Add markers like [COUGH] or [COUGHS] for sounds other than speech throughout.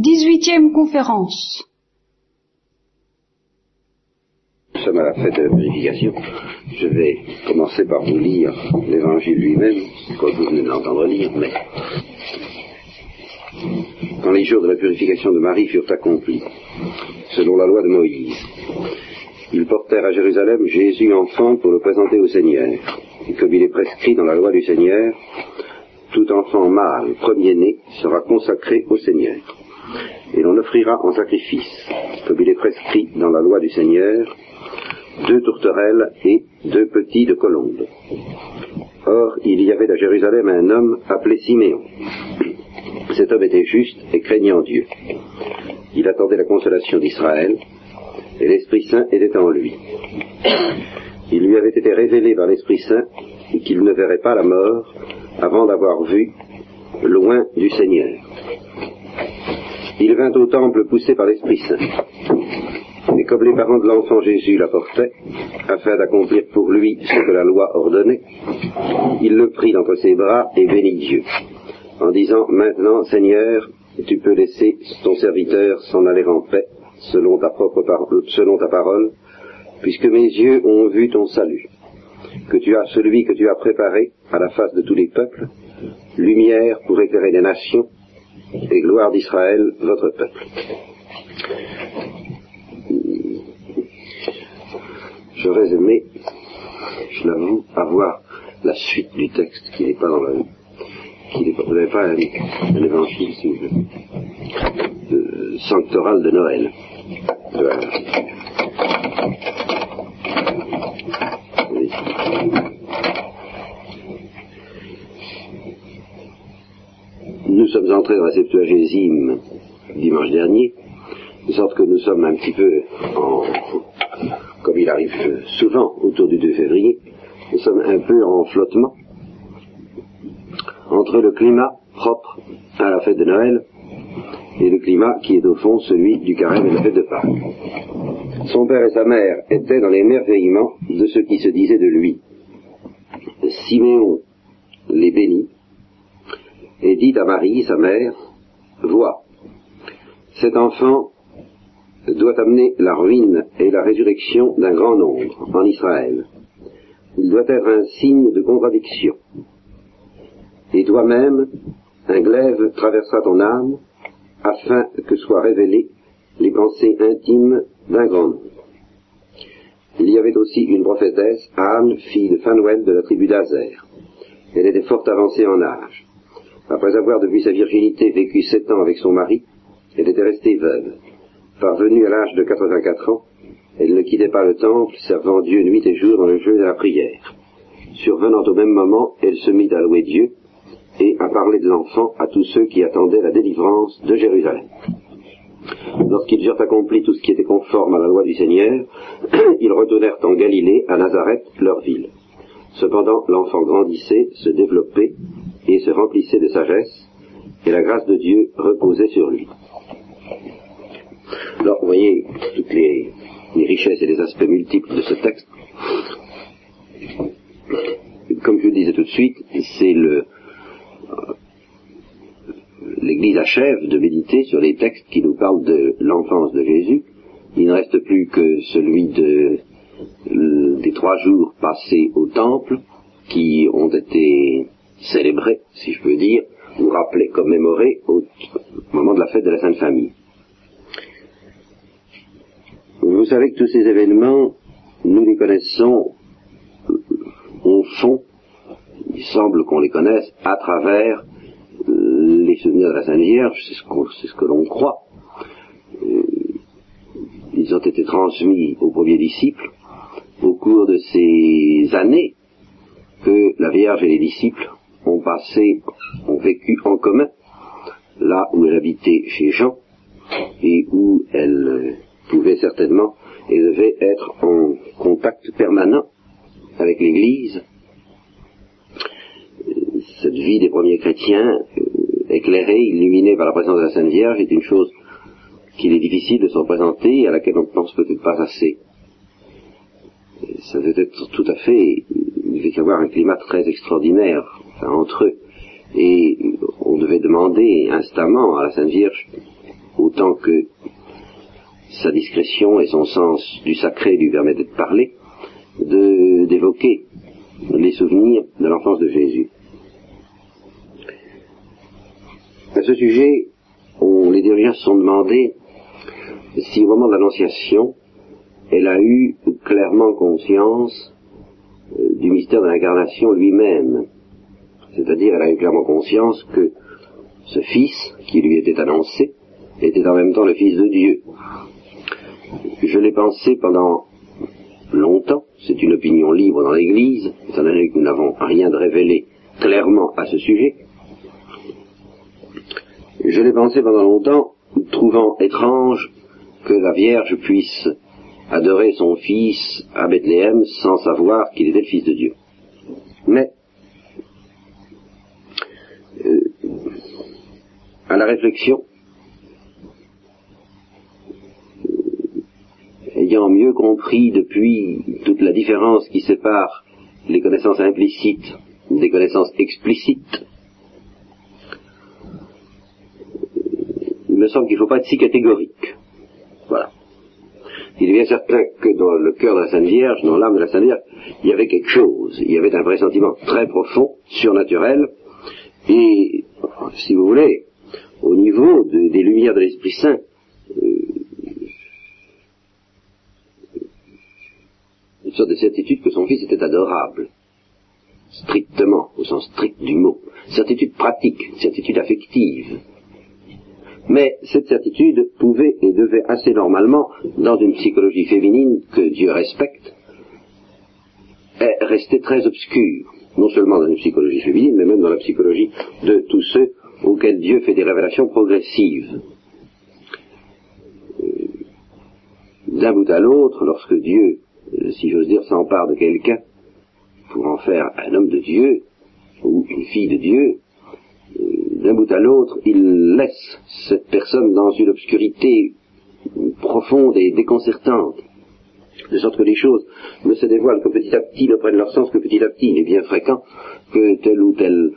Dix-huitième conférence. Nous sommes à la fête de la purification. Je vais commencer par vous lire l'évangile lui-même, comme vous venez de l'entendre lire, mais quand les jours de la purification de Marie furent accomplis, selon la loi de Moïse, ils portèrent à Jérusalem Jésus enfant pour le présenter au Seigneur. Et comme il est prescrit dans la loi du Seigneur, tout enfant mâle, premier-né, sera consacré au Seigneur. Et l'on offrira en sacrifice, comme il est prescrit dans la loi du Seigneur, deux tourterelles et deux petits de colombe. Or, il y avait à Jérusalem un homme appelé Siméon. Cet homme était juste et craignant Dieu. Il attendait la consolation d'Israël, et l'Esprit Saint était en lui. Il lui avait été révélé par l'Esprit Saint qu'il ne verrait pas la mort avant d'avoir vu loin du Seigneur. Il vint au temple poussé par l'Esprit Saint. Et comme les parents de l'enfant Jésus l'apportaient, afin d'accomplir pour lui ce que la loi ordonnait, il le prit d'entre ses bras et bénit Dieu, en disant, Maintenant, Seigneur, tu peux laisser ton serviteur s'en aller en paix, selon ta parole, selon ta parole, puisque mes yeux ont vu ton salut, que tu as celui que tu as préparé à la face de tous les peuples, lumière pour éclairer les nations, et gloire d'Israël, votre peuple. J'aurais aimé, je l'avoue, avoir la suite du texte qui n'est pas dans la qui vous pas un, évangile, si vous voulez, de, sanctoral de Noël. Nous sommes entrés dans la Septuagésime dimanche dernier, de sorte que nous sommes un petit peu en, comme il arrive souvent autour du 2 février, nous sommes un peu en flottement entre le climat propre à la fête de Noël et le climat qui est au fond celui du carême et de la fête de Pâques. Son père et sa mère étaient dans l'émerveillement de ce qui se disait de lui. Siméon les bénit et dit à Marie, sa mère, Vois, cet enfant doit amener la ruine et la résurrection d'un grand nombre en Israël. Il doit être un signe de contradiction. Et toi-même, un glaive traversera ton âme afin que soient révélées les pensées intimes d'un grand nombre. Il y avait aussi une prophétesse, Anne, fille de Phanuel de la tribu d'Azer. Elle était fort avancée en âge. Après avoir depuis sa virginité vécu sept ans avec son mari, elle était restée veuve. Parvenue à l'âge de 84 ans, elle ne quittait pas le temple, servant Dieu nuit et jour dans le jeu de la prière. Survenant au même moment, elle se mit à louer Dieu et à parler de l'enfant à tous ceux qui attendaient la délivrance de Jérusalem. Lorsqu'ils eurent accompli tout ce qui était conforme à la loi du Seigneur, [CLEARS THROAT] ils retournèrent en Galilée, à Nazareth, leur ville. Cependant, l'enfant grandissait, se développait et se remplissait de sagesse, et la grâce de Dieu reposait sur lui. Alors, vous voyez toutes les, richesses et les aspects multiples de ce texte. Comme je le disais tout de suite, c'est le, l'Église achève de méditer sur les textes qui nous parlent de l'enfance de Jésus. Il ne reste plus que celui de, des trois jours passés au temple, qui ont été célébrés, si je peux dire, ou rappelés, commémorés au moment de la fête de la Sainte Famille. Vous savez que tous ces événements, nous les connaissons au fond, il semble qu'on les connaisse à travers les souvenirs de la Sainte Vierge, c'est ce, ce, que l'on croit. Euh, ils ont été transmis aux premiers disciples au cours de ces années que la Vierge et les disciples ont passé, ont vécu en commun, là où elle habitait chez Jean, et où elle pouvait certainement et devait être en contact permanent avec l'Église. Cette vie des premiers chrétiens éclairé, illuminé par la présence de la Sainte Vierge est une chose qu'il est difficile de se représenter et à laquelle on ne pense peut-être pas assez. Ça devait être tout à fait, il devait y avoir un climat très extraordinaire enfin, entre eux. Et on devait demander instamment à la Sainte Vierge autant que sa discrétion et son sens du sacré lui permettaient de parler, d'évoquer les souvenirs de l'enfance de Jésus. À ce sujet, les dirigeants se sont demandé si au moment de l'Annonciation, elle a eu clairement conscience euh, du mystère de l'incarnation lui-même. C'est-à-dire, elle a eu clairement conscience que ce Fils qui lui était annoncé était en même temps le Fils de Dieu. Je l'ai pensé pendant longtemps, c'est une opinion libre dans l'Église, étant donné que nous n'avons rien de révélé clairement à ce sujet. Je l'ai pensé pendant longtemps, trouvant étrange que la Vierge puisse adorer son fils à Bethléem sans savoir qu'il était le fils de Dieu. Mais, à la réflexion, ayant mieux compris depuis toute la différence qui sépare les connaissances implicites des connaissances explicites, il me semble qu'il ne faut pas être si catégorique. Voilà. Il est bien certain que dans le cœur de la Sainte Vierge, dans l'âme de la Sainte Vierge, il y avait quelque chose. Il y avait un pressentiment très profond, surnaturel, et, si vous voulez, au niveau des lumières de l'Esprit Saint, euh, une sorte de certitude que son Fils était adorable, strictement, au sens strict du mot, certitude pratique, certitude affective, mais cette certitude pouvait et devait assez normalement, dans une psychologie féminine que Dieu respecte, rester très obscure, non seulement dans une psychologie féminine, mais même dans la psychologie de tous ceux auxquels Dieu fait des révélations progressives. Euh, d'un bout à l'autre, lorsque Dieu, euh, si j'ose dire, s'empare de quelqu'un pour en faire un homme de Dieu ou une fille de Dieu, d'un bout à l'autre, il laisse cette personne dans une obscurité profonde et déconcertante, de sorte que les choses ne se dévoilent que petit à petit, ne prennent leur sens que petit à petit. Il est bien fréquent que telle ou telle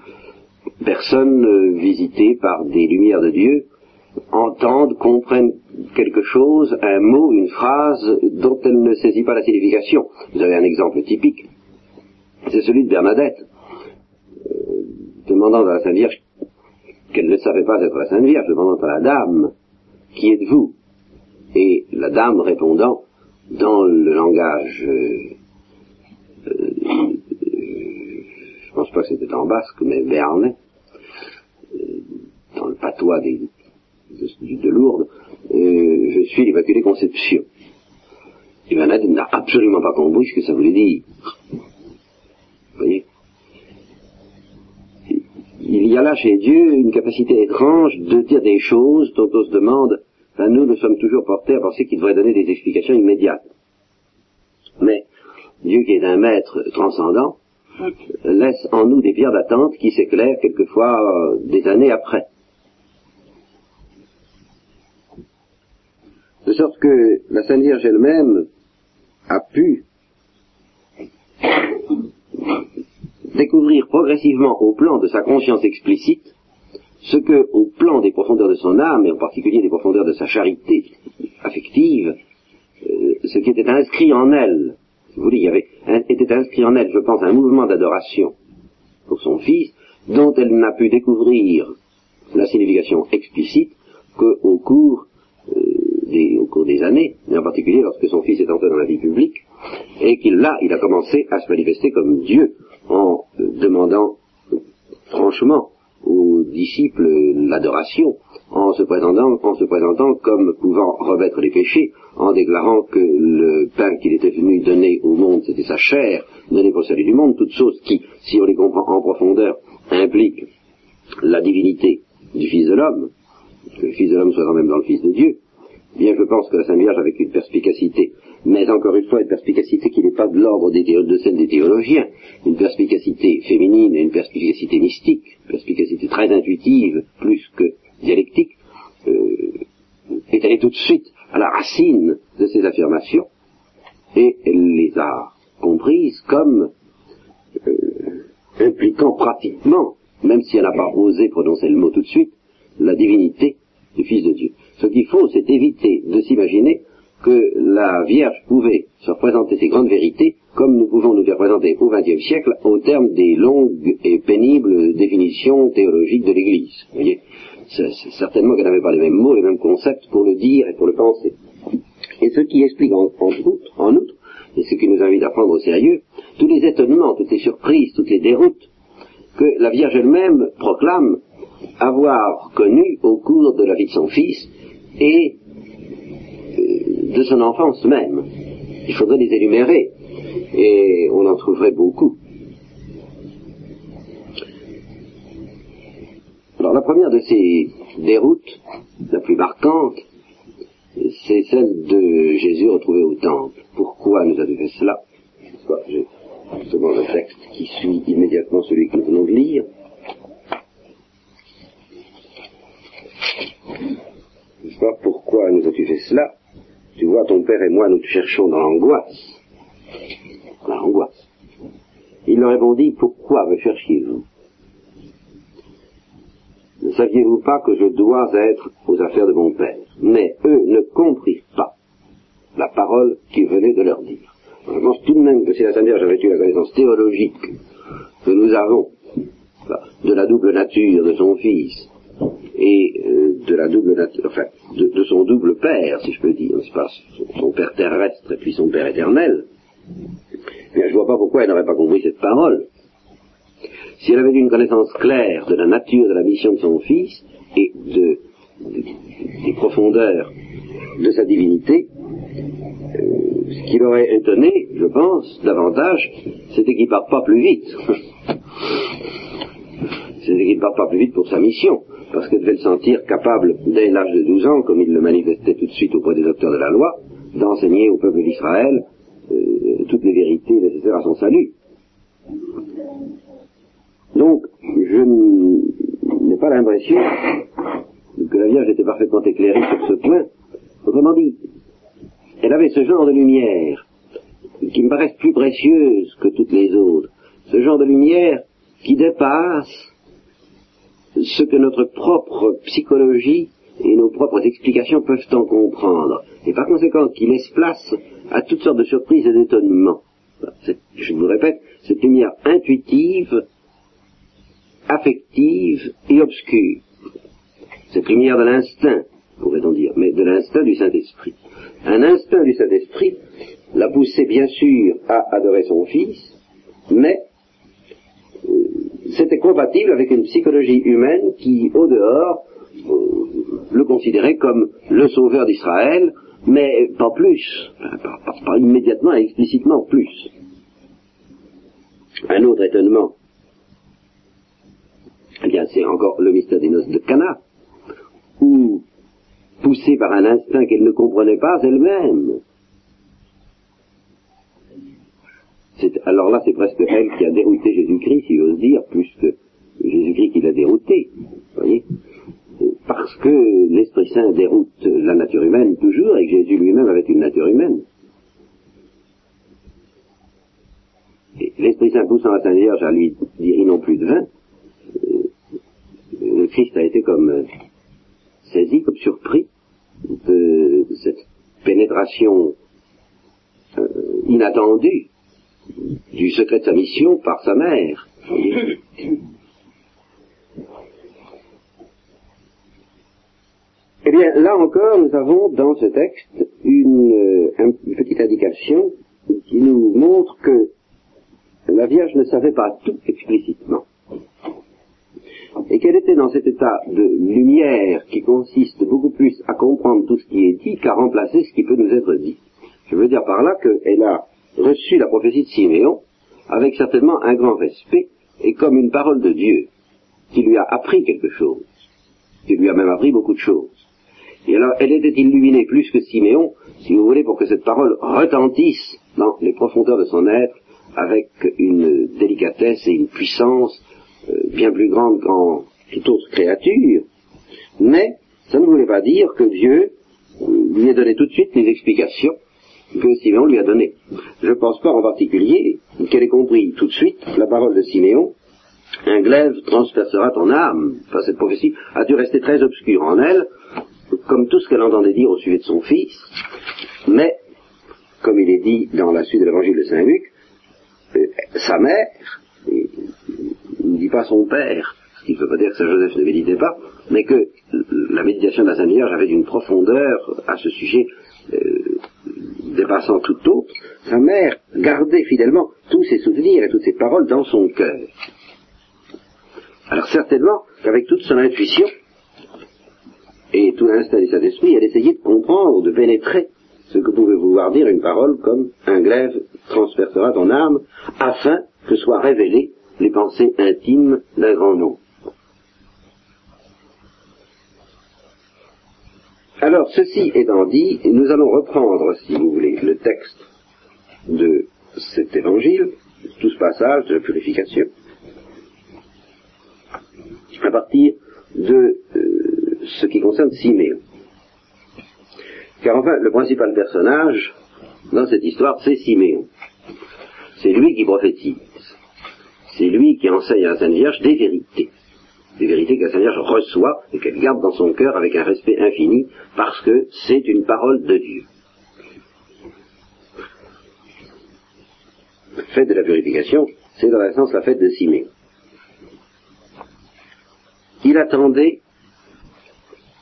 personne euh, visitée par des lumières de Dieu entende, comprenne quelque chose, un mot, une phrase dont elle ne saisit pas la signification. Vous avez un exemple typique, c'est celui de Bernadette, euh, demandant à la Sainte Vierge qu'elle ne savait pas être la Sainte Vierge, demandant à la dame, qui êtes-vous? Et la dame répondant dans le langage, euh, euh, je pense pas que c'était en basque, mais béarnais, euh, dans le patois des, de, Lourdes, je suis l'Immaculée Conception. Et n'a absolument pas compris ce que ça voulait dire. Vous voyez? Il y a là chez Dieu une capacité étrange de dire des choses dont on se demande, ben nous, nous sommes toujours portés à penser qu'il devrait donner des explications immédiates. Mais Dieu qui est un maître transcendant, laisse en nous des pierres d'attente qui s'éclairent quelquefois euh, des années après. De sorte que la Sainte Vierge elle-même a pu découvrir progressivement au plan de sa conscience explicite ce que, au plan des profondeurs de son âme, et en particulier des profondeurs de sa charité affective, euh, ce qui était inscrit en elle, vous voulez, il y avait, était inscrit en elle, je pense, un mouvement d'adoration pour son fils, dont elle n'a pu découvrir la signification explicite qu'au cours, euh, des, cours des années, et en particulier lorsque son fils est entré dans la vie publique, et qu'il là, il a commencé à se manifester comme Dieu en demandant franchement aux disciples l'adoration, en se présentant, en se présentant comme pouvant revêtre les péchés, en déclarant que le pain qu'il était venu donner au monde, c'était sa chair, donnée pour salut du monde, toutes choses qui, si on les comprend en profondeur, impliquent la divinité du Fils de l'homme, que le Fils de l'homme soit quand même dans le Fils de Dieu, bien je pense que la Sainte Vierge, avec une perspicacité mais encore une fois une perspicacité qui n'est pas de l'ordre de celle des théologiens, une perspicacité féminine et une perspicacité mystique, une perspicacité très intuitive, plus que dialectique, euh, est allée tout de suite à la racine de ces affirmations, et elle les a comprises comme euh, impliquant pratiquement, même si elle n'a pas osé prononcer le mot tout de suite, la divinité du Fils de Dieu. Ce qu'il faut, c'est éviter de s'imaginer que la Vierge pouvait se représenter ces grandes vérités comme nous pouvons nous les représenter au XXe siècle au terme des longues et pénibles définitions théologiques de l'Église. Certainement qu'elle n'avait pas les mêmes mots, les mêmes concepts pour le dire et pour le penser. Et ce qui explique en, outre, en outre, et ce qui nous invite à prendre au sérieux, tous les étonnements, toutes les surprises, toutes les déroutes que la Vierge elle-même proclame avoir connues au cours de la vie de son Fils et euh, de son enfance même. Il faudrait les énumérer, et on en trouverait beaucoup. Alors la première de ces déroutes, la plus marquante, c'est celle de Jésus retrouvé au temple. Pourquoi nous a-t-il fait cela? J'ai justement le texte qui suit immédiatement celui que nous venons de lire. Pourquoi nous as-tu fait cela? Tu vois, ton père et moi, nous te cherchons dans l'angoisse. Dans l'angoisse. Il leur répondit, pourquoi me cherchiez-vous? Ne saviez-vous pas que je dois être aux affaires de mon père? Mais eux ne comprirent pas la parole qu'il venait de leur dire. Je pense tout de même que si la Sainte Vierge avait eu la connaissance théologique que nous avons de la double nature de son Fils et euh, de la double nature, enfin, de, son double père, si je peux dire, son, père terrestre et puis son père éternel, mais je vois pas pourquoi elle n'aurait pas compris cette parole. Si elle avait une connaissance claire de la nature de la mission de son fils et de, des profondeurs de sa divinité, euh, ce qui l'aurait étonné, je pense, davantage, c'était qu'il ne parte pas plus vite. [LAUGHS] c'était qu'il ne parte pas plus vite pour sa mission parce qu'elle devait le sentir capable, dès l'âge de 12 ans, comme il le manifestait tout de suite auprès des docteurs de la loi, d'enseigner au peuple d'Israël euh, toutes les vérités nécessaires à son salut. Donc, je n'ai pas l'impression que la Vierge était parfaitement éclairée sur ce point. Autrement dit, elle avait ce genre de lumière qui me paraît plus précieuse que toutes les autres. Ce genre de lumière qui dépasse ce que notre propre psychologie et nos propres explications peuvent en comprendre. Et par conséquent, qui laisse place à toutes sortes de surprises et d'étonnements. Je vous répète, cette lumière intuitive, affective et obscure. Cette lumière de l'instinct, pourrait-on dire, mais de l'instinct du Saint-Esprit. Un instinct du Saint-Esprit l'a poussé bien sûr à adorer son Fils, mais c'était compatible avec une psychologie humaine qui, au dehors, euh, le considérait comme le sauveur d'Israël, mais pas plus, pas, immédiatement et explicitement plus. Un autre étonnement, eh bien, c'est encore le mystère des noces de Cana, où, poussée par un instinct qu'elle ne comprenait pas elle-même, alors là, c'est presque elle qui a dérouté Jésus-Christ, si j'ose dire, plus que Jésus-Christ qui l'a dérouté. voyez Parce que l'Esprit Saint déroute la nature humaine toujours, et que Jésus lui-même avait une nature humaine. L'Esprit Saint poussant la Sainte Vierge à lui dire ils n'ont plus de vin, le Christ a été comme euh, saisi, comme surpris de cette pénétration euh, inattendue du secret de sa mission par sa mère. Eh bien, là encore, nous avons dans ce texte une, une, petite indication qui nous montre que la Vierge ne savait pas tout explicitement. Et qu'elle était dans cet état de lumière qui consiste beaucoup plus à comprendre tout ce qui est dit qu'à remplacer ce qui peut nous être dit. Je veux dire par là qu'elle a reçu la prophétie de Siméon avec certainement un grand respect et comme une parole de Dieu qui lui a appris quelque chose, qui lui a même appris beaucoup de choses. Et alors, elle était illuminée plus que Siméon, si vous voulez, pour que cette parole retentisse dans les profondeurs de son être avec une délicatesse et une puissance bien plus grande qu'en toute autre créature. Mais ça ne voulait pas dire que Dieu euh, lui ait donné tout de suite les explications que Siméon lui a donné. Je ne pense pas en particulier qu'elle ait compris tout de suite la parole de Siméon. Un glaive transpercera ton âme. Enfin, cette prophétie a dû rester très obscure en elle, comme tout ce qu'elle entendait dire au sujet de son fils, mais, comme il est dit dans la suite de l'évangile de Saint Luc, euh, sa mère, ne dit pas son père, ce qui ne veut pas dire que Saint Joseph ne méditait pas, mais que la méditation de la Sainte Vierge avait une profondeur à ce sujet euh, dépassant tout autre. Sa mère gardait fidèlement tous ses souvenirs et toutes ses paroles dans son cœur. Alors certainement qu'avec toute son intuition et tout l'instinct de cet esprit, elle essayait de comprendre, de pénétrer ce que pouvait vouloir dire une parole comme un glaive transpercera ton âme, afin que soient révélées les pensées intimes d'un grand nombre. Alors, ceci étant dit, nous allons reprendre, si vous voulez, le texte de cet évangile, tout ce passage de la purification, à partir de euh, ce qui concerne Siméon. Car enfin, le principal personnage dans cette histoire, c'est Siméon. C'est lui qui prophétise. C'est lui qui enseigne à la Sainte Vierge des vérités. Des vérités que la Sainte Vierge reçoit et qu'elle garde dans son cœur avec un respect infini parce que c'est une parole de Dieu. La fête de la purification, c'est dans la sens la fête de Siméon il attendait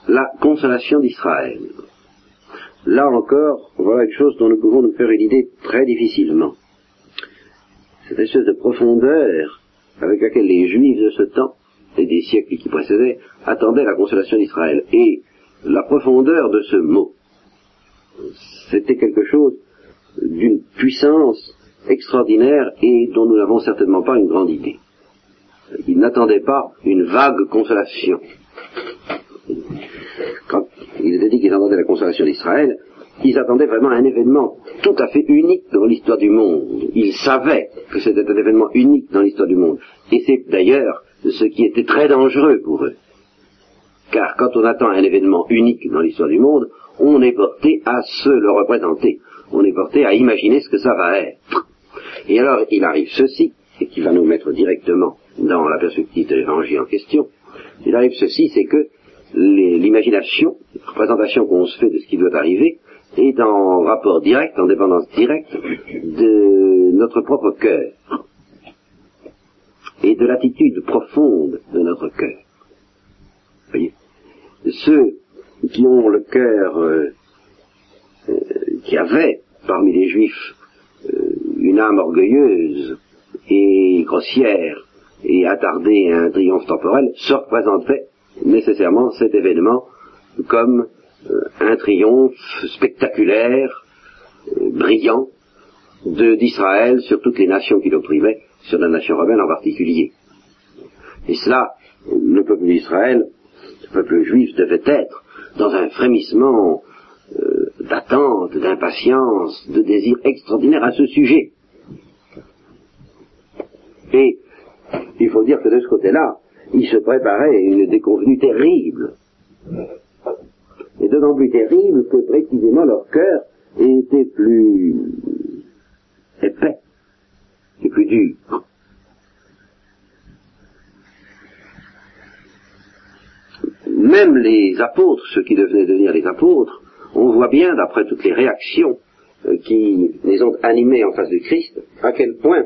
la consolation d'Israël. Là encore, voilà une chose dont nous pouvons nous faire une idée très difficilement. Cette espèce de profondeur avec laquelle les Juifs de ce temps et des siècles qui précédaient attendaient la consolation d'Israël. Et la profondeur de ce mot, c'était quelque chose d'une puissance extraordinaire et dont nous n'avons certainement pas une grande idée. Ils n'attendaient pas une vague consolation. Quand il était dit qu'ils attendaient la consolation d'Israël, ils attendaient vraiment un événement tout à fait unique dans l'histoire du monde. Ils savaient que c'était un événement unique dans l'histoire du monde. Et c'est d'ailleurs ce qui était très dangereux pour eux. Car quand on attend un événement unique dans l'histoire du monde, on est porté à se le représenter. On est porté à imaginer ce que ça va être. Et alors, il arrive ceci, et qui va nous mettre directement dans la perspective de l'évangile en question, il arrive ceci, c'est que l'imagination, la représentation qu'on se fait de ce qui doit arriver, est en rapport direct, en dépendance directe de notre propre cœur et de l'attitude profonde de notre cœur. Voyez? Ceux qui ont le cœur, euh, euh, qui avaient parmi les juifs euh, une âme orgueilleuse et grossière, et attarder à un triomphe temporel, se représenterait nécessairement cet événement comme un triomphe spectaculaire, euh, brillant, d'Israël sur toutes les nations qui l'opprimaient, sur la nation romaine en particulier. Et cela, le peuple d'Israël, le peuple juif devait être dans un frémissement euh, d'attente, d'impatience, de désir extraordinaire à ce sujet. Et il faut dire que de ce côté-là, il se préparait une déconvenue terrible. Et d'autant plus terrible que précisément leur cœur était plus épais et plus dur. Même les apôtres, ceux qui devenaient devenir les apôtres, on voit bien, d'après toutes les réactions euh, qui les ont animés en face de Christ, à quel point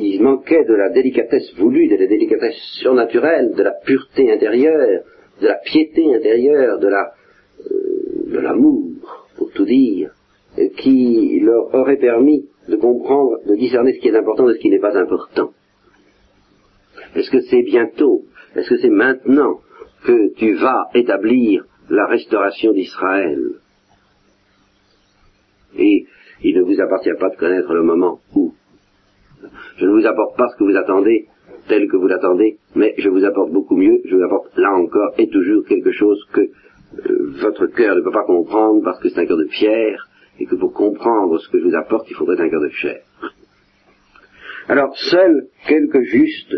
il manquait de la délicatesse voulue, de la délicatesse surnaturelle, de la pureté intérieure, de la piété intérieure, de euh, de l'amour, pour tout dire, qui leur aurait permis de comprendre, de discerner ce qui est important de ce qui n'est pas important. Est-ce que c'est bientôt, est-ce que c'est maintenant que tu vas établir la restauration d'Israël? Et il ne vous appartient pas de connaître le moment où je ne vous apporte pas ce que vous attendez tel que vous l'attendez, mais je vous apporte beaucoup mieux, je vous apporte là encore et toujours quelque chose que euh, votre cœur ne peut pas comprendre parce que c'est un cœur de pierre, et que pour comprendre ce que je vous apporte, il faudrait un cœur de chair. Alors, seuls quelques justes,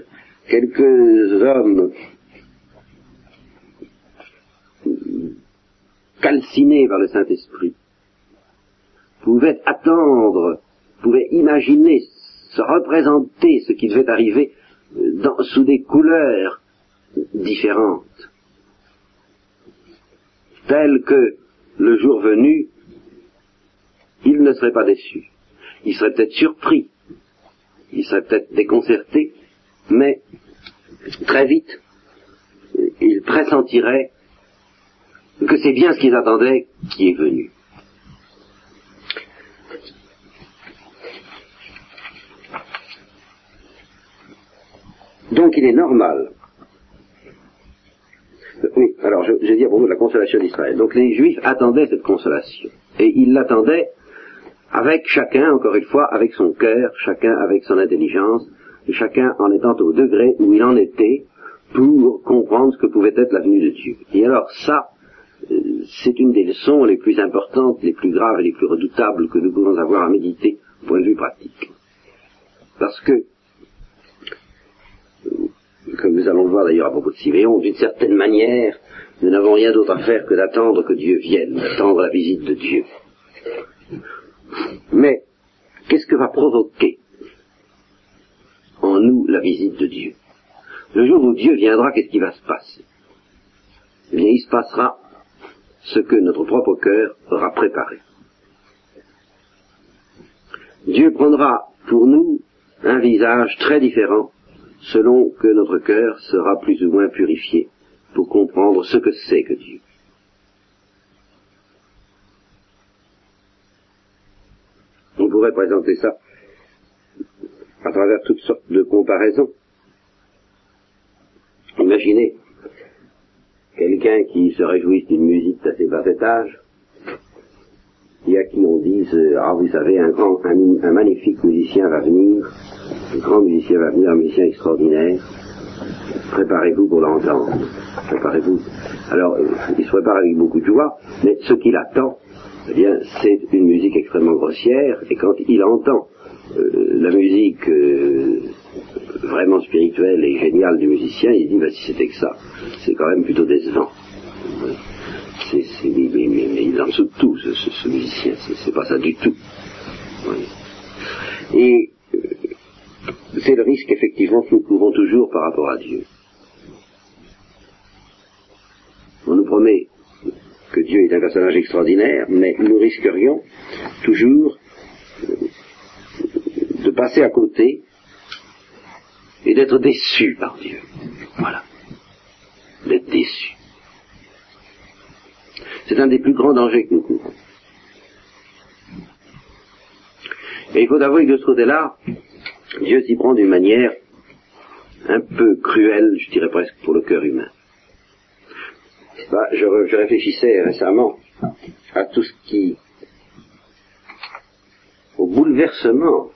quelques hommes calcinés par le Saint-Esprit, pouvaient attendre, pouvaient imaginer se représenter ce qui devait arriver euh, sous des couleurs différentes. tel que le jour venu, il ne serait pas déçu. Il serait peut-être surpris, il serait peut-être déconcerté, mais très vite, il pressentirait que c'est bien ce qu'ils attendaient qui est venu. Donc il est normal. Oui, alors je, je dis à propos de la consolation d'Israël. Donc les Juifs attendaient cette consolation. Et ils l'attendaient avec chacun, encore une fois, avec son cœur, chacun avec son intelligence, et chacun en étant au degré où il en était pour comprendre ce que pouvait être la venue de Dieu. Et alors ça, euh, c'est une des leçons les plus importantes, les plus graves et les plus redoutables que nous pouvons avoir à méditer au point de vue pratique. Parce que, nous allons le voir d'ailleurs à propos de Siméon, d'une certaine manière, nous n'avons rien d'autre à faire que d'attendre que Dieu vienne, d'attendre la visite de Dieu. Mais, qu'est-ce que va provoquer en nous la visite de Dieu? Le jour où Dieu viendra, qu'est-ce qui va se passer? Eh bien, il se passera ce que notre propre cœur aura préparé. Dieu prendra pour nous un visage très différent selon que notre cœur sera plus ou moins purifié pour comprendre ce que c'est que Dieu. On pourrait présenter ça à travers toutes sortes de comparaisons. Imaginez quelqu'un qui se réjouisse d'une musique d'assez bas étage, et à qui on dise, ah vous savez, un grand, un, magnifique musicien va venir, un grand musicien va venir, un musicien extraordinaire, préparez-vous pour l'entendre, préparez-vous. Alors, euh, il se prépare avec beaucoup de joie, mais ce qu'il attend, eh bien, c'est une musique extrêmement grossière, et quand il entend euh, la musique euh, vraiment spirituelle et géniale du musicien, il dit, bah, si c'était que ça, c'est quand même plutôt décevant. C'est, mais, il est en dessous de tout, ce, musicien, c'est, pas ça du tout. Et euh, c'est le risque, effectivement, que nous courons toujours par rapport à Dieu. On nous promet que Dieu est un personnage extraordinaire, mais nous risquerions toujours de passer à côté et d'être déçus par Dieu. Voilà. D'être déçus. C'est un des plus grands dangers que nous courons. Et il faut avouer que de ce côté-là, Dieu s'y prend d'une manière un peu cruelle, je dirais presque, pour le cœur humain. Bah, je, réfléchissais récemment à tout ce qui, au bouleversement,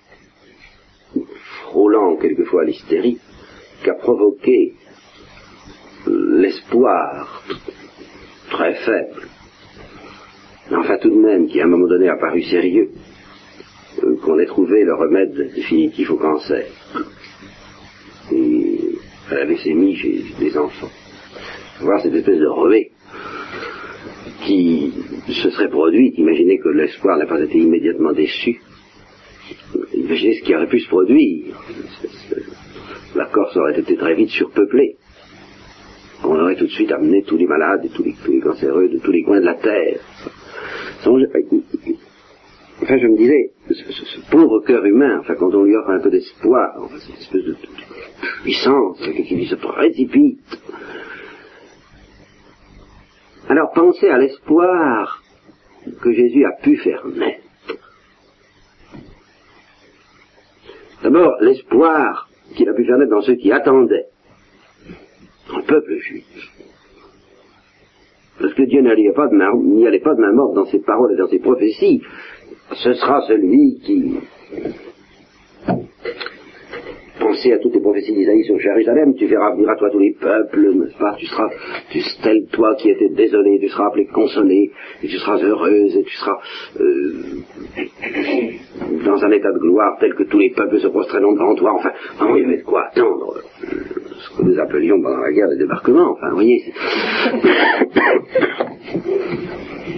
frôlant quelquefois l'hystérie, qu'a provoqué l'espoir très faible, enfin tout de même qui à un moment donné a paru sérieux, qu'on ait trouvé le remède définitif au cancer et à la leucémie chez des enfants voir cette espèce de revêt qui se serait produite. Imaginez que l'espoir n'a pas été immédiatement déçu. Imaginez ce qui aurait pu se produire. La Corse aurait été très vite surpeuplée. On aurait tout de suite amené tous les malades et tous les, cancéreux de tous les coins de la terre. Enfin, je me disais, ce, pauvre cœur humain, enfin, quand on lui offre un peu d'espoir, enfin, cette espèce de, puissance qui se précipite alors pensez à l'espoir que Jésus a pu faire naître. D'abord, l'espoir qu'il a pu faire naître dans ceux qui attendaient, dans le peuple juif. Parce que Dieu n'y allait pas de main, allait pas de main morte dans ses paroles et dans ses prophéties. Ce sera celui qui Pensez à toutes les prophéties d'Isaïe sur Jérusalem, tu verras venir à toi tous les peuples, n'est-ce pas Tu seras, tu, tel toi qui étais désolé, tu seras appelé consolé, et tu seras heureuse, et tu seras euh, dans un état de gloire tel que tous les peuples se prosteront devant toi. Enfin, il y avait de quoi attendre euh, ce que nous appelions pendant la guerre des débarquements. Enfin, vous voyez, c'est...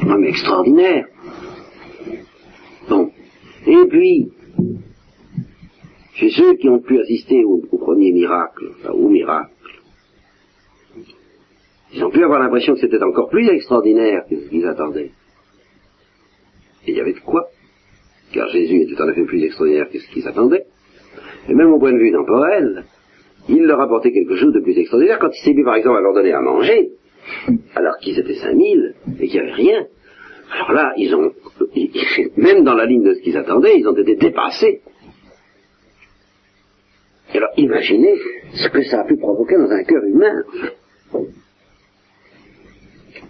[COUGHS] mais extraordinaire. Et puis, chez ceux qui ont pu assister au, premier miracle, au miracle, Ils ont pu avoir l'impression que c'était encore plus extraordinaire que ce qu'ils attendaient. Et il y avait de quoi Car Jésus était en effet plus extraordinaire que ce qu'ils attendaient. Et même au point de vue temporel, il leur apportait quelque chose de plus extraordinaire quand il s'est mis par exemple à leur donner à manger, alors qu'ils étaient 5000 et qu'il n'y avait rien. Alors là, ils ont, même dans la ligne de ce qu'ils attendaient, ils ont été dépassés. Et alors, imaginez ce que ça a pu provoquer dans un cœur humain.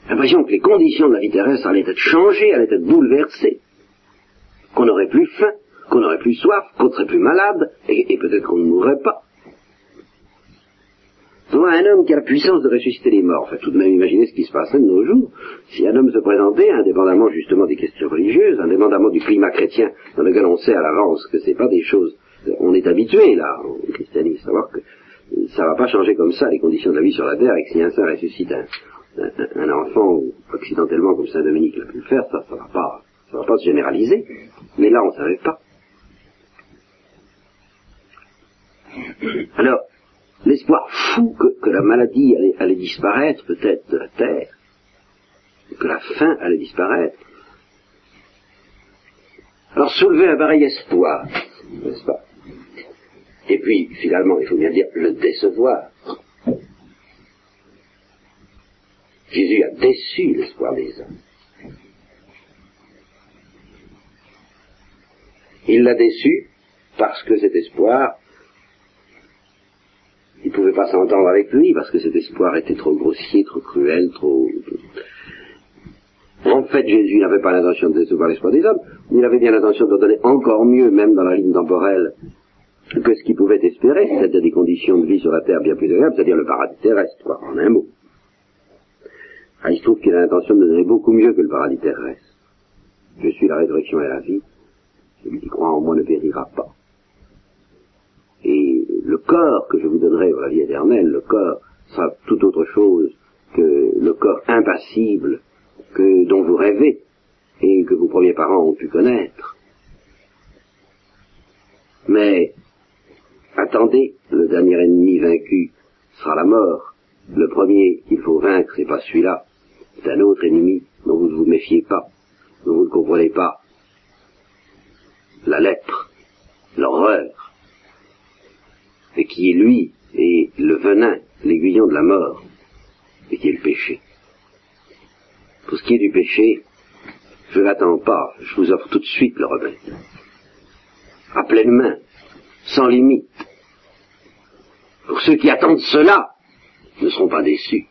L'impression que les conditions de la vie terrestre allaient être changées, allaient être bouleversées, qu'on n'aurait plus faim, qu'on n'aurait plus soif, qu'on serait plus malade, et, peut-être qu'on ne mourrait pas. On un homme qui a la puissance de ressusciter les morts. Enfin, tout de même, imaginez ce qui se passerait de nos jours si un homme se présentait, indépendamment justement des questions religieuses, indépendamment du climat chrétien dans lequel on sait à l'avance que c'est pas des choses. On est habitué là au christianisme, savoir que ça va pas changer comme ça les conditions de la vie sur la terre, et que si un saint ressuscite un, enfant, ou accidentellement comme Saint Dominique l'a pu le faire, ça, ça va pas, ça va pas se généraliser. Mais là, on savait pas. Alors, l'espoir fou que, la maladie allait, disparaître peut-être de la terre, que la faim allait disparaître. Alors soulever un pareil espoir, n'est-ce pas? Et puis, finalement, il faut bien dire, le décevoir. Jésus a déçu l'espoir des hommes. Il l'a déçu parce que cet espoir il ne pouvait pas s'entendre avec lui parce que cet espoir était trop grossier, trop cruel, trop... En fait, Jésus n'avait pas l'intention de décevoir l'espoir des hommes, il avait bien l'intention de donner encore mieux, même dans la ligne temporelle, que ce qu'il pouvait espérer, c'est-à-dire des conditions de vie sur la terre bien plus agréables, c'est-à-dire le paradis terrestre, quoi, en un mot. Ah, il se trouve qu'il a l'intention de donner beaucoup mieux que le paradis terrestre. Je suis la résurrection et la vie. Celui qui croit en moi ne périra pas. Le corps que je vous donnerai pour la vie éternelle, le corps sera tout autre chose que le corps impassible que dont vous rêvez et que vos premiers parents ont pu connaître. Mais attendez, le dernier ennemi vaincu sera la mort. Le premier qu'il faut vaincre, c'est pas celui-là, c'est un autre ennemi dont vous ne vous méfiez pas, dont vous ne comprenez pas. La lèpre, l'horreur, et qui est lui, et le venin, l'aiguillon de la mort, et qui est le péché. Pour ce qui est du péché, je l'attends pas, je vous offre tout de suite le remède. À pleine main, sans limite. Pour ceux qui attendent cela, ne seront pas déçus.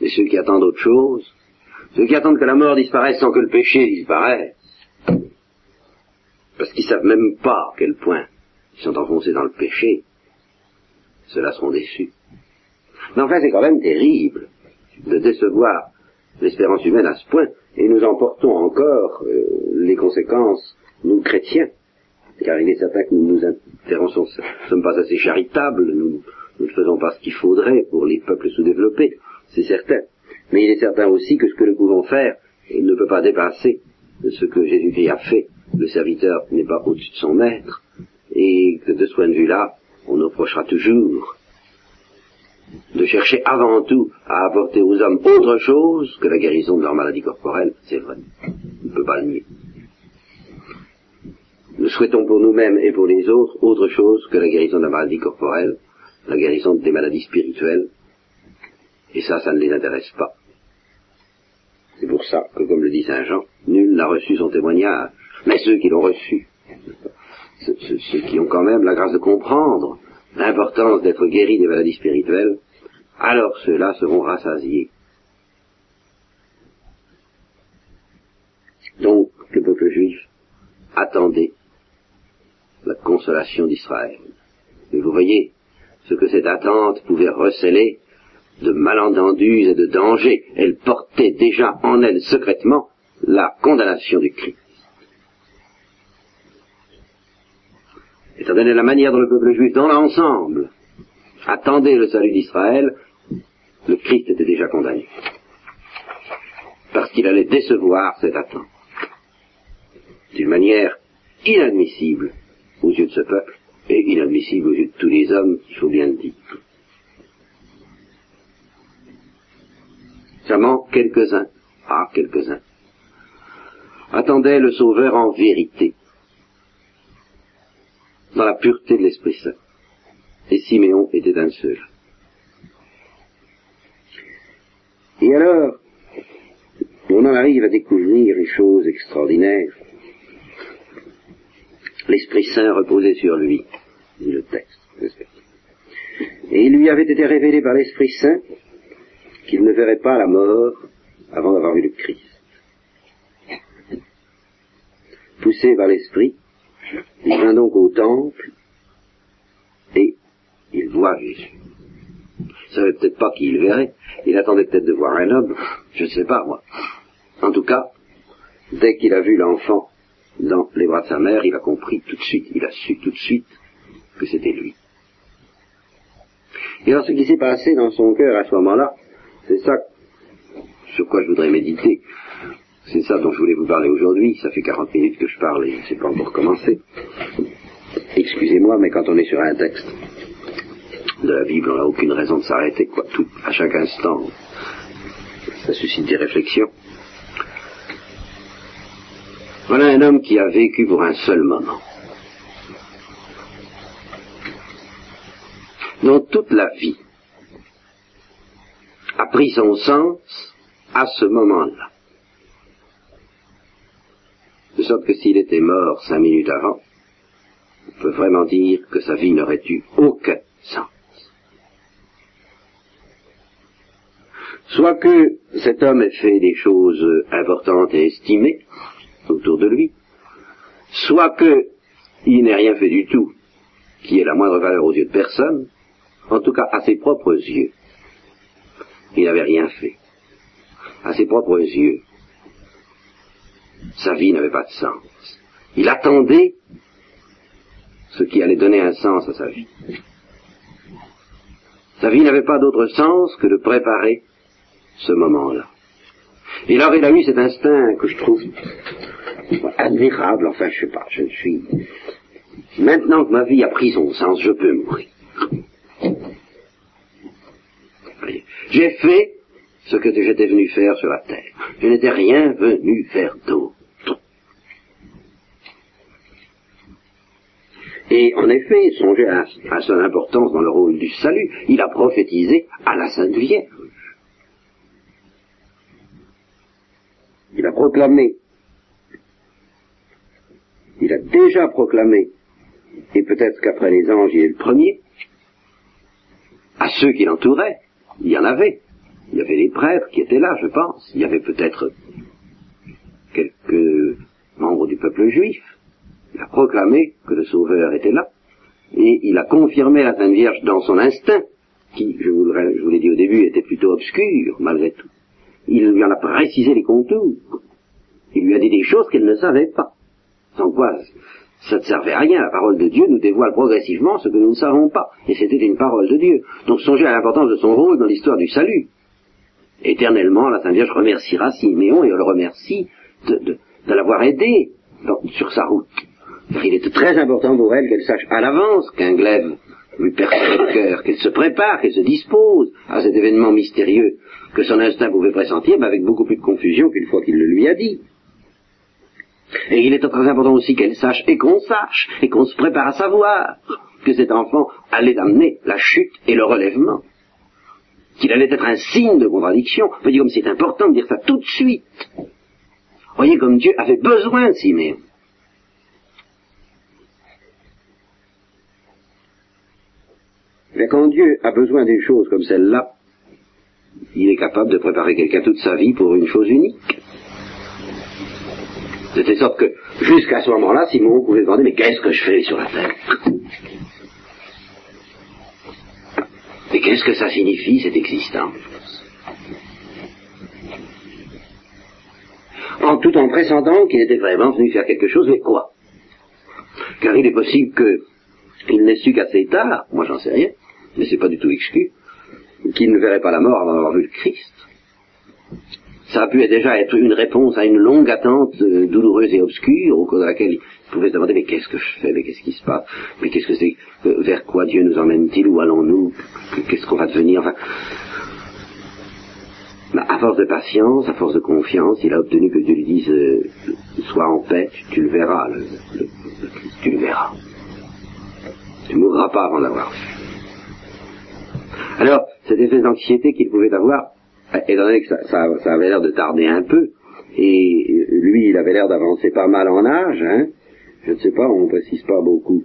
Mais ceux qui attendent autre chose, ceux qui attendent que la mort disparaisse sans que le péché disparaisse, parce qu'ils savent même pas à quel point ils sont enfoncés dans le péché, ceux-là seront déçus. Mais enfin, c'est quand même terrible de décevoir l'espérance humaine à ce point, et nous en portons encore euh, les conséquences, nous chrétiens, car il est certain que nous nous intéressons, ne sommes pas assez charitables, nous, nous ne faisons pas ce qu'il faudrait pour les peuples sous-développés, c'est certain. Mais il est certain aussi que ce que nous pouvons faire, ne peut pas dépasser ce que Jésus-Christ a fait le serviteur n'est pas au-dessus de son maître, et que de ce point de vue-là, on nous reprochera toujours de chercher avant tout à apporter aux hommes autre chose que la guérison de leur maladie corporelle, c'est vrai. On ne peut pas le nier. Nous souhaitons pour nous-mêmes et pour les autres autre chose que la guérison de la maladie corporelle, la guérison des maladies spirituelles, et ça, ça ne les intéresse pas. C'est pour ça que, comme le dit Saint Jean, nul n'a reçu son témoignage mais ceux qui l'ont reçu, ceux, qui ont quand même la grâce de comprendre l'importance d'être guéris des maladies spirituelles, alors ceux-là seront rassasiés. Donc, le peuple juif attendait la consolation d'Israël. Et vous voyez ce que cette attente pouvait receler de malentendus et de dangers. Elle portait déjà en elle secrètement la condamnation du Christ. étant donné la manière dont le peuple juif, dans l'ensemble, attendait le salut d'Israël, le Christ était déjà condamné. Parce qu'il allait décevoir cette attente. D'une manière inadmissible aux yeux de ce peuple et inadmissible aux yeux de tous les hommes, il faut bien le dire. Seulement quelques-uns, ah quelques-uns, attendaient le Sauveur en vérité dans la pureté de l'Esprit Saint. Et Siméon était un seul. Et alors, on en arrive à découvrir une chose extraordinaire. L'Esprit Saint reposait sur lui, dit le texte. Et il lui avait été révélé par l'Esprit Saint qu'il ne verrait pas la mort avant d'avoir vu le Christ. Poussé par l'Esprit, il vint donc au temple et il voit Jésus. Il savait peut-être pas qui il verrait. Il attendait peut-être de voir un homme. Je ne sais pas, moi. En tout cas, dès qu'il a vu l'enfant dans les bras de sa mère, il a compris tout de suite, il a su tout de suite que c'était lui. Et alors ce qui s'est passé dans son cœur à ce moment-là, c'est ça sur quoi je voudrais méditer. C'est ça dont je voulais vous parler aujourd'hui. Ça fait 40 minutes que je parle et c'est pas encore commencé. Excusez-moi, mais quand on est sur un texte de la Bible, on n'a aucune raison de s'arrêter, quoi. Tout, à chaque instant, ça suscite des réflexions. Voilà un homme qui a vécu pour un seul moment. Dans toute la vie, a pris son sens à ce moment-là. De sorte que s'il était mort cinq minutes avant, on peut vraiment dire que sa vie n'aurait eu aucun sens. Soit que cet homme ait fait des choses importantes et estimées autour de lui, soit qu'il n'ait rien fait du tout, qui ait la moindre valeur aux yeux de personne, en tout cas à ses propres yeux. Il n'avait rien fait. À ses propres yeux, sa vie n'avait pas de sens. Il attendait ce qui allait donner un sens à sa vie. Sa vie n'avait pas d'autre sens que de préparer ce moment-là. Et alors il a eu cet instinct que je trouve admirable, enfin je sais pas, je suis... Maintenant que ma vie a pris son sens, je peux mourir. J'ai fait ce que j'étais venu faire sur la terre. Je n'étais rien venu faire d'autre. Et en effet, songez à, à, son importance dans le rôle du salut. Il a prophétisé à la Sainte Vierge. Il a proclamé. Il a déjà proclamé, et peut-être qu'après les anges, il est le premier, à ceux qui l'entouraient, il y en avait. Il y avait les prêtres qui étaient là, je pense. Il y avait peut-être quelques membres du peuple juif. Il a proclamé que le Sauveur était là. Et il a confirmé la Sainte Vierge dans son instinct, qui, je vous, l'ai dit au début, était plutôt obscur, malgré tout. Il lui en a précisé les contours. Il lui a dit des choses qu'elle ne savait pas. Sans quoi, ça ne servait à rien. La parole de Dieu nous dévoile progressivement ce que nous ne savons pas. Et c'était une parole de Dieu. Donc songez à l'importance de son rôle dans l'histoire du salut. Éternellement, la Sainte Vierge remerciera Siméon et on le remercie de, l'avoir aidé sur sa route. Il était très important pour elle qu'elle sache à l'avance qu'un glaive lui percerait le cœur, qu'elle se prépare, qu'elle se dispose à cet événement mystérieux que son instinct pouvait pressentir, mais avec beaucoup plus de confusion qu'une fois qu'il le lui a dit. Et il est très important aussi qu'elle sache et qu'on sache et qu'on se prépare à savoir que cet enfant allait amener la chute et le relèvement. Qu'il allait être un signe de contradiction. Vous voyez comme c'est important de dire ça tout de suite. Voyez comme Dieu avait besoin de Siméon. Quand Dieu a besoin d'une chose comme celle-là, il est capable de préparer quelqu'un toute sa vie pour une chose unique. De telle sorte que, jusqu'à ce moment-là, Simon pouvait demander, mais qu'est-ce que je fais sur la terre? Et qu'est-ce que ça signifie, cette existence? En tout en pressentant qu'il était vraiment venu faire quelque chose, mais quoi? Car il est possible qu'il n'ait su qu'assez tard, moi j'en sais rien, mais c'est pas du tout exclu, qu'il ne verrait pas la mort avant d'avoir vu le Christ ça a pu déjà être une réponse à une longue attente euh, douloureuse et obscure au cours de laquelle il pouvait se demander mais qu'est-ce que je fais, mais qu'est-ce qui se passe, mais qu'est-ce que c'est, euh, vers quoi Dieu nous emmène-t-il, où allons-nous, qu'est-ce qu'on va devenir, enfin. à force de patience, à force de confiance, il a obtenu que Dieu lui dise euh, Sois en paix, tu, le verras, tu le verras. Tu mourras pas avant d'avoir vu. Alors, cette espèce d'anxiété qu'il pouvait avoir, étant donné que ça, avait l'air de tarder un peu, et lui, il avait l'air d'avancer pas mal en âge, hein, je ne sais pas, on ne précise pas beaucoup.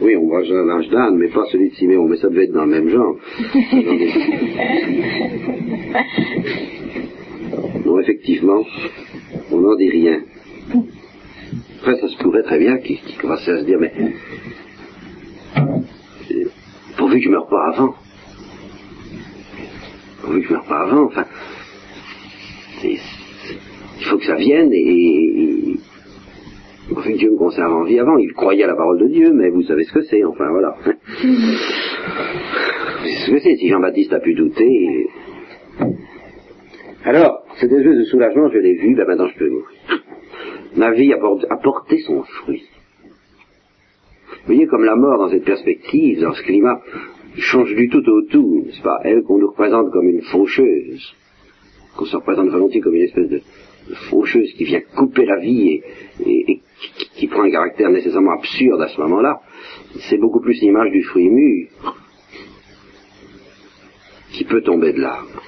Oui, on voit l'âge d'Anne, mais pas celui de Siméon, mais ça devait être dans le même genre. [LAUGHS] non, effectivement, on n'en dit rien. Après, ça se pourrait très bien qu'il commençait à se dire, mais pourvu que je meure pas avant. Pourvu que je meure pas avant, enfin, il faut que ça vienne et, pourvu que Dieu me conserve en vie avant. Il croyait à la parole de Dieu, mais vous savez ce que c'est, enfin voilà. c'est ce que c'est, si Jean-Baptiste a pu douter. Alors, cette espèce de soulagement, je l'ai vu, ben maintenant je peux mourir ma vie a porté son fruit. Vous voyez comme la mort dans cette perspective, dans ce climat, change du tout au tout, n'est-ce pas? Elle qu'on nous représente comme une faucheuse, qu'on se représente volontiers comme une espèce de, faucheuse qui vient couper la vie et, qui, prend un caractère nécessairement absurde à ce moment-là, c'est beaucoup plus l'image du fruit mûr qui peut tomber de l'arbre.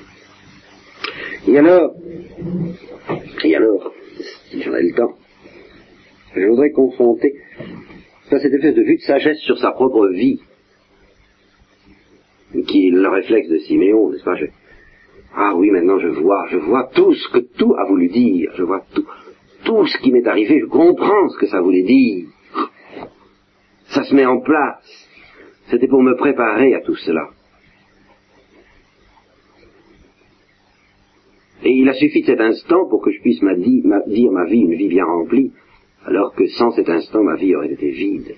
Et alors, et alors, si j'en ai le temps, je voudrais confronter ça, cette espèce de vue de sagesse sur sa propre vie, qui est le réflexe de Siméon, n'est-ce pas? Ah oui, maintenant je vois, je vois tout ce que tout a voulu dire, je vois tout, tout ce qui m'est arrivé, je comprends ce que ça voulait dire. Ça se met en place. C'était pour me préparer à tout cela. Et il a suffi de cet instant pour que je puisse dire ma vie une vie bien remplie, alors que sans cet instant ma vie aurait été vide.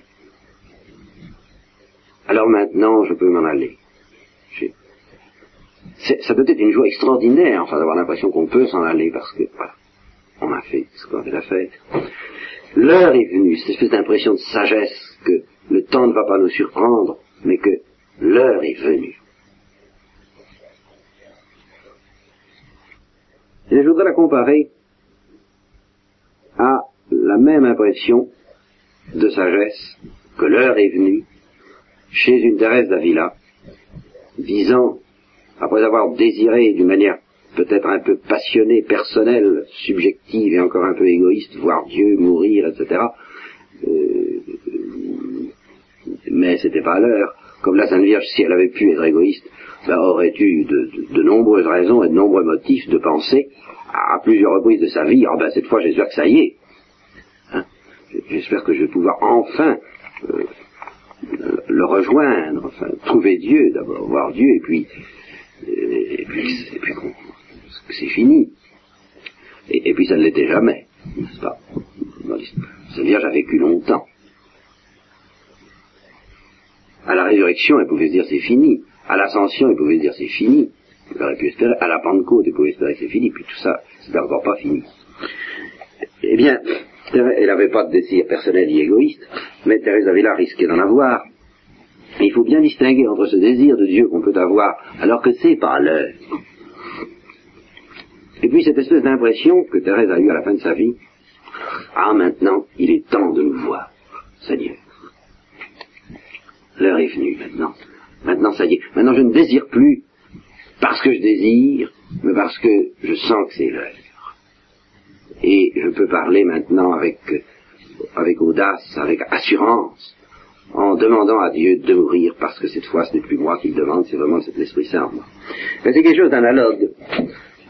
Alors maintenant je peux m'en aller. Ça peut être une joie extraordinaire, enfin d'avoir l'impression qu'on peut s'en aller parce que voilà, on a fait ce qu'on à faire. L'heure est venue, cette espèce d'impression de sagesse que le temps ne va pas nous surprendre, mais que l'heure est venue. Et je voudrais la comparer à la même impression de sagesse que l'heure est venue chez une Thérèse d'Avila, disant, après avoir désiré d'une manière peut-être un peu passionnée, personnelle, subjective et encore un peu égoïste, voir Dieu mourir, etc., euh, mais c'était pas l'heure. Comme la Sainte Vierge, si elle avait pu être égoïste, ben, aurait eu de, nombreuses raisons et de nombreux motifs de penser à, plusieurs reprises de sa vie, ah ben cette fois j'espère que ça y est. Hein? j'espère que je vais pouvoir enfin euh, le rejoindre, enfin trouver Dieu d'abord, voir Dieu et puis et, puis, c'est fini. Et, puis ça ne l'était jamais, n'est-ce pas? Sainte Vierge a vécu longtemps. À la résurrection, elle pouvait se dire c'est fini. À l'ascension, elle pouvait se dire c'est fini. Elle aurait pu espérer. À la Pentecôte, elle pouvait espérer c'est fini. Puis tout ça, c'est encore pas fini. Eh bien, elle n'avait pas de désir personnel et égoïste, mais Thérèse Avila risquait d'en avoir. il faut bien distinguer entre ce désir de Dieu qu'on peut avoir, alors que c'est pas l'heure. Et puis cette espèce d'impression que Thérèse a eue à la fin de sa vie, ah maintenant, il est temps de nous voir, Seigneur. L'heure est venue maintenant. Maintenant, ça y est. Maintenant, je ne désire plus parce que je désire, mais parce que je sens que c'est l'heure. Et je peux parler maintenant avec, avec audace, avec assurance, en demandant à Dieu de mourir, parce que cette fois, ce n'est plus moi qui le demande, c'est vraiment l'Esprit Saint en moi. Mais c'est quelque chose d'analogue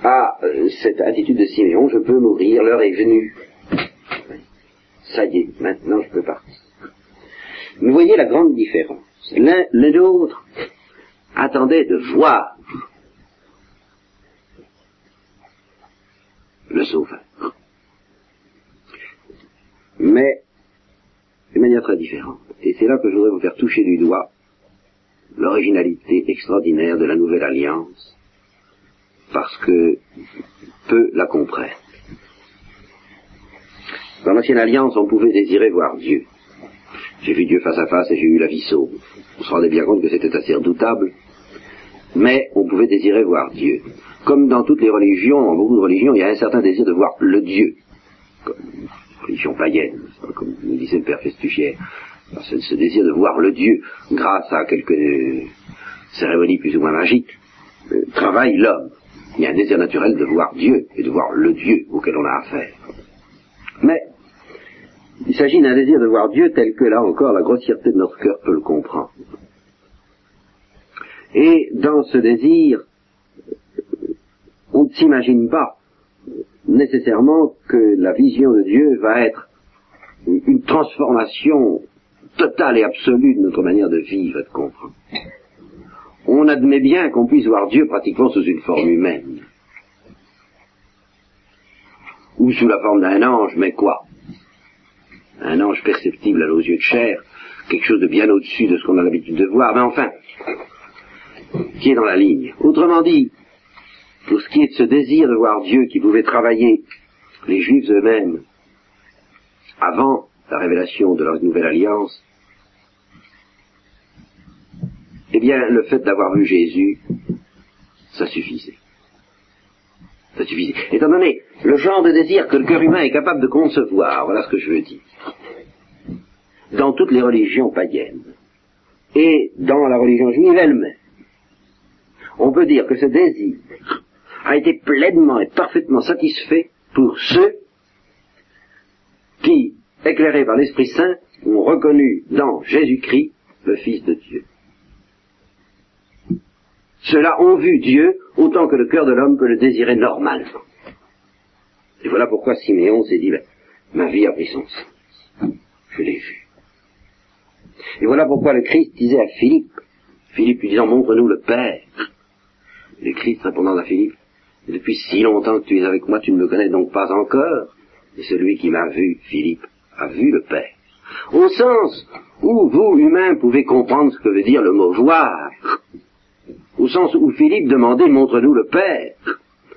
à euh, cette attitude de Siméon, je peux mourir, l'heure est venue. Ça y est, maintenant je peux partir. Vous voyez la grande différence. L'un, l'autre attendait de voir le sauveur. Mais d'une manière très différente. Et c'est là que je voudrais vous faire toucher du doigt l'originalité extraordinaire de la nouvelle alliance, parce que peu la comprennent. Dans l'ancienne alliance, on pouvait désirer voir Dieu. J'ai vu Dieu face à face et j'ai eu la vie sauve. On se rendait bien compte que c'était assez redoutable, mais on pouvait désirer voir Dieu. Comme dans toutes les religions, dans beaucoup de religions, il y a un certain désir de voir le Dieu. Comme religion païenne, comme nous disait le père Festuchière. Ce désir de voir le Dieu, grâce à quelques cérémonies plus ou moins magiques, euh, travaille l'homme. Il y a un désir naturel de voir Dieu et de voir le Dieu auquel on a affaire. Mais il s'agit d'un désir de voir Dieu tel que là encore la grossièreté de notre cœur peut le comprendre. Et dans ce désir, on ne s'imagine pas nécessairement que la vision de Dieu va être une transformation totale et absolue de notre manière de vivre et de comprendre. On admet bien qu'on puisse voir Dieu pratiquement sous une forme humaine. Ou sous la forme d'un ange, mais quoi? Un ange perceptible à nos yeux de chair, quelque chose de bien au-dessus de ce qu'on a l'habitude de voir, mais enfin, qui est dans la ligne? Autrement dit, pour ce qui est de ce désir de voir Dieu qui pouvait travailler les Juifs eux-mêmes avant la révélation de leur nouvelle alliance, eh bien, le fait d'avoir vu Jésus, ça suffisait. Ça suffisait. Étant donné le genre de désir que le cœur humain est capable de concevoir, voilà ce que je veux dire, dans toutes les religions païennes, et dans la religion juive elle-même, on peut dire que ce désir a été pleinement et parfaitement satisfait pour ceux qui, éclairés par l'Esprit Saint, ont reconnu dans Jésus-Christ le Fils de Dieu. Ceux-là ont vu Dieu autant que le cœur de l'homme peut le désirer normalement. Et voilà pourquoi Siméon s'est dit, ben, ma vie a pris son sens. Je l'ai vu. Et voilà pourquoi le Christ disait à Philippe, Philippe lui disant, montre-nous le Père. Le Christ répondant à Philippe, depuis si longtemps que tu es avec moi, tu ne me connais donc pas encore. Et celui qui m'a vu, Philippe, a vu le Père. Au sens où vous, humains, pouvez comprendre ce que veut dire le mot voir. Au sens où Philippe demandait, montre-nous le Père.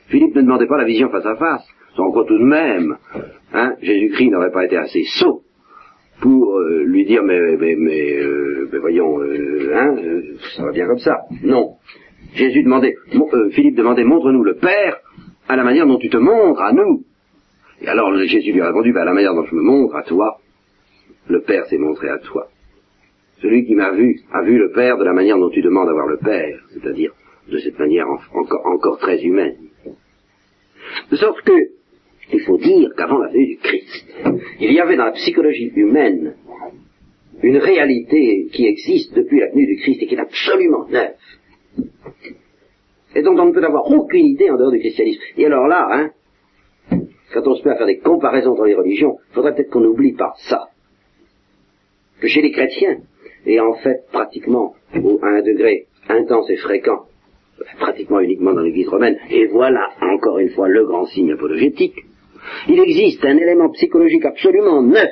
Philippe ne demandait pas la vision face à face. Sans quoi tout de même, hein, Jésus-Christ n'aurait pas été assez sot pour euh, lui dire mais mais, mais, euh, voyons euh, hein, ça va bien comme ça. Non. Jésus demandait, Philippe demandait montre-nous le Père à la manière dont tu te montres à nous. Et alors Jésus lui a répondu ben, à la manière dont je me montre à toi, le Père s'est montré à toi. Celui qui m'a vu a vu le Père de la manière dont tu demandes à voir le Père, c'est-à-dire de cette manière encore, encore très humaine. De sorte que il faut dire qu'avant la venue du Christ, il y avait dans la psychologie humaine une réalité qui existe depuis la venue du Christ et qui est absolument neuve. Et dont on ne peut avoir aucune idée en dehors du christianisme. Et alors là, hein, quand on se met à faire des comparaisons dans les religions, il faudrait peut-être qu'on n'oublie pas ça. Que chez les chrétiens, et en fait pratiquement à un degré intense et fréquent, pratiquement uniquement dans l'église romaine, et voilà encore une fois le grand signe apologétique, il existe un élément psychologique absolument neuf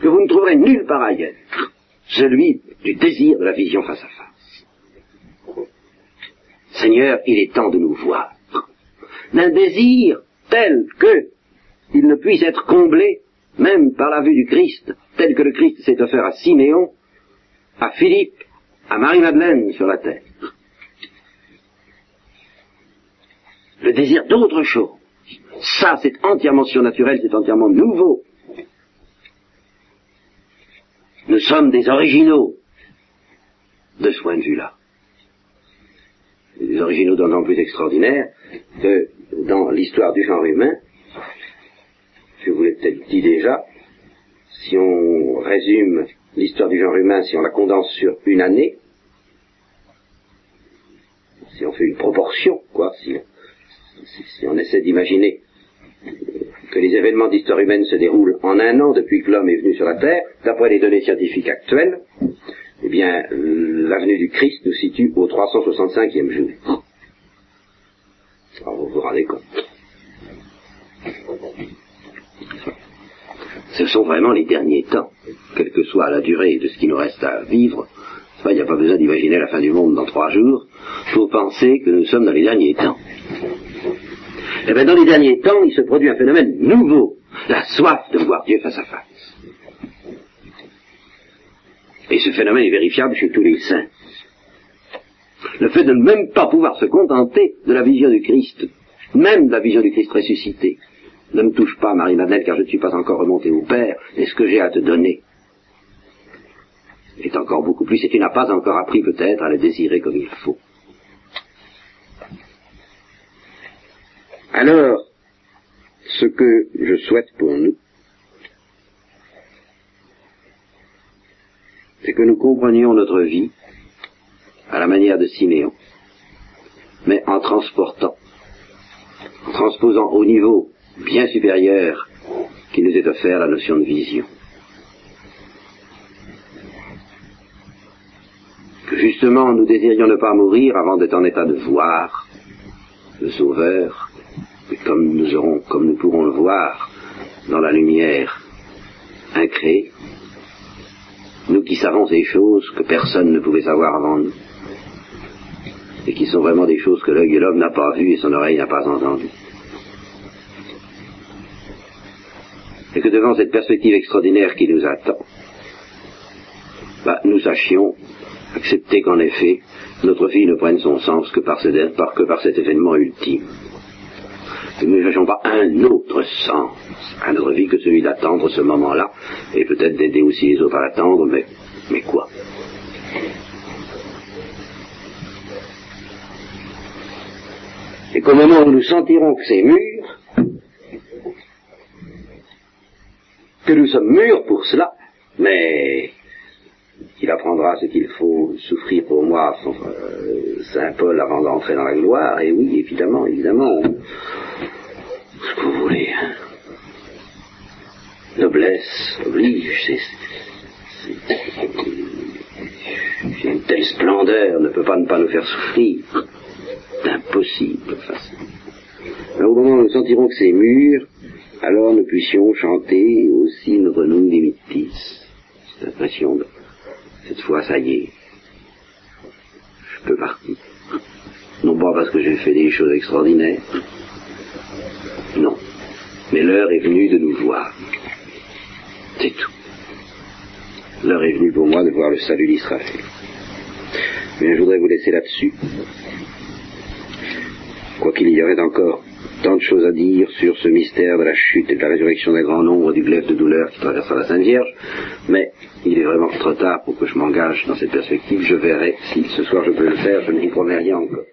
que vous ne trouverez nulle part ailleurs, celui du désir de la vision face à face. Seigneur, il est temps de nous voir. D'un désir tel que il ne puisse être comblé même par la vue du Christ, tel que le Christ s'est offert à Siméon, à Philippe, à Marie-Madeleine sur la terre. Le désir d'autre chose. Ça, c'est entièrement surnaturel, c'est entièrement nouveau. Nous sommes des originaux de ce point de vue-là. Des originaux d'autant plus extraordinaires que dans l'histoire du genre humain, je vous l'ai peut-être dit déjà, si on résume l'histoire du genre humain, si on la condense sur une année, si on fait une proportion, quoi, si si on essaie d'imaginer que les événements d'histoire humaine se déroulent en un an depuis que l'homme est venu sur la Terre, d'après les données scientifiques actuelles, eh bien, l'avenue du Christ nous situe au 365e jour. Alors vous vous rendez compte. Ce sont vraiment les derniers temps, quelle que soit la durée de ce qui nous reste à vivre. Il n'y a pas besoin d'imaginer la fin du monde dans trois jours pour penser que nous sommes dans les derniers temps. Eh bien, dans les derniers temps, il se produit un phénomène nouveau, la soif de voir Dieu face à face. Et ce phénomène est vérifiable chez tous les saints. Le fait de ne même pas pouvoir se contenter de la vision du Christ, même de la vision du Christ ressuscité, ne me touche pas, Marie-Madeleine, car je ne suis pas encore remonté au Père, et ce que j'ai à te donner est encore beaucoup plus, et tu n'as pas encore appris peut-être à le désirer comme il faut. Alors, ce que je souhaite pour nous, c'est que nous comprenions notre vie à la manière de Siméon, mais en transportant, en transposant au niveau bien supérieur qui nous est offert la notion de vision. Que justement nous désirions ne pas mourir avant d'être en état de voir le Sauveur, comme nous aurons, comme nous pourrons le voir dans la lumière incréée, nous qui savons ces choses que personne ne pouvait savoir avant nous, et qui sont vraiment des choses que l'œil de l'homme n'a pas vues et son oreille n'a pas entendues. Et que devant cette perspective extraordinaire qui nous attend, bah, nous sachions accepter qu'en effet, notre vie ne prenne son sens que par, que par cet événement ultime. Que nous ne cherchons pas un autre sens à notre vie que celui d'attendre ce moment-là, et peut-être d'aider aussi les autres à l'attendre, mais, mais quoi? Et qu'au moment où nous sentirons que c'est mûr, que nous sommes mûrs pour cela, mais il apprendra ce qu'il faut souffrir pour moi, euh, Saint Paul, avant d'entrer dans la gloire, et oui, évidemment, évidemment, ce que vous voulez. Hein. Noblesse oblige, c'est, une telle splendeur ne peut pas ne pas nous faire souffrir. C'est impossible. au moment où nous sentirons que c'est mûr, alors nous puissions chanter aussi notre nom Dimittis. Cette impression de, cette fois, ça y est, je peux partir. Non pas parce que j'ai fait des choses extraordinaires, non, mais l'heure est venue de nous voir. C'est tout. L'heure est venue pour moi de voir le salut d'Israël. Mais je voudrais vous laisser là-dessus. Quoiqu'il y aurait encore tant de choses à dire sur ce mystère de la chute et de la résurrection d'un grand nombre du glaive de douleur qui traversera la Sainte Vierge, mais il est vraiment trop tard pour que je m'engage dans cette perspective. Je verrai si ce soir je peux le faire, je ne vous promets rien encore.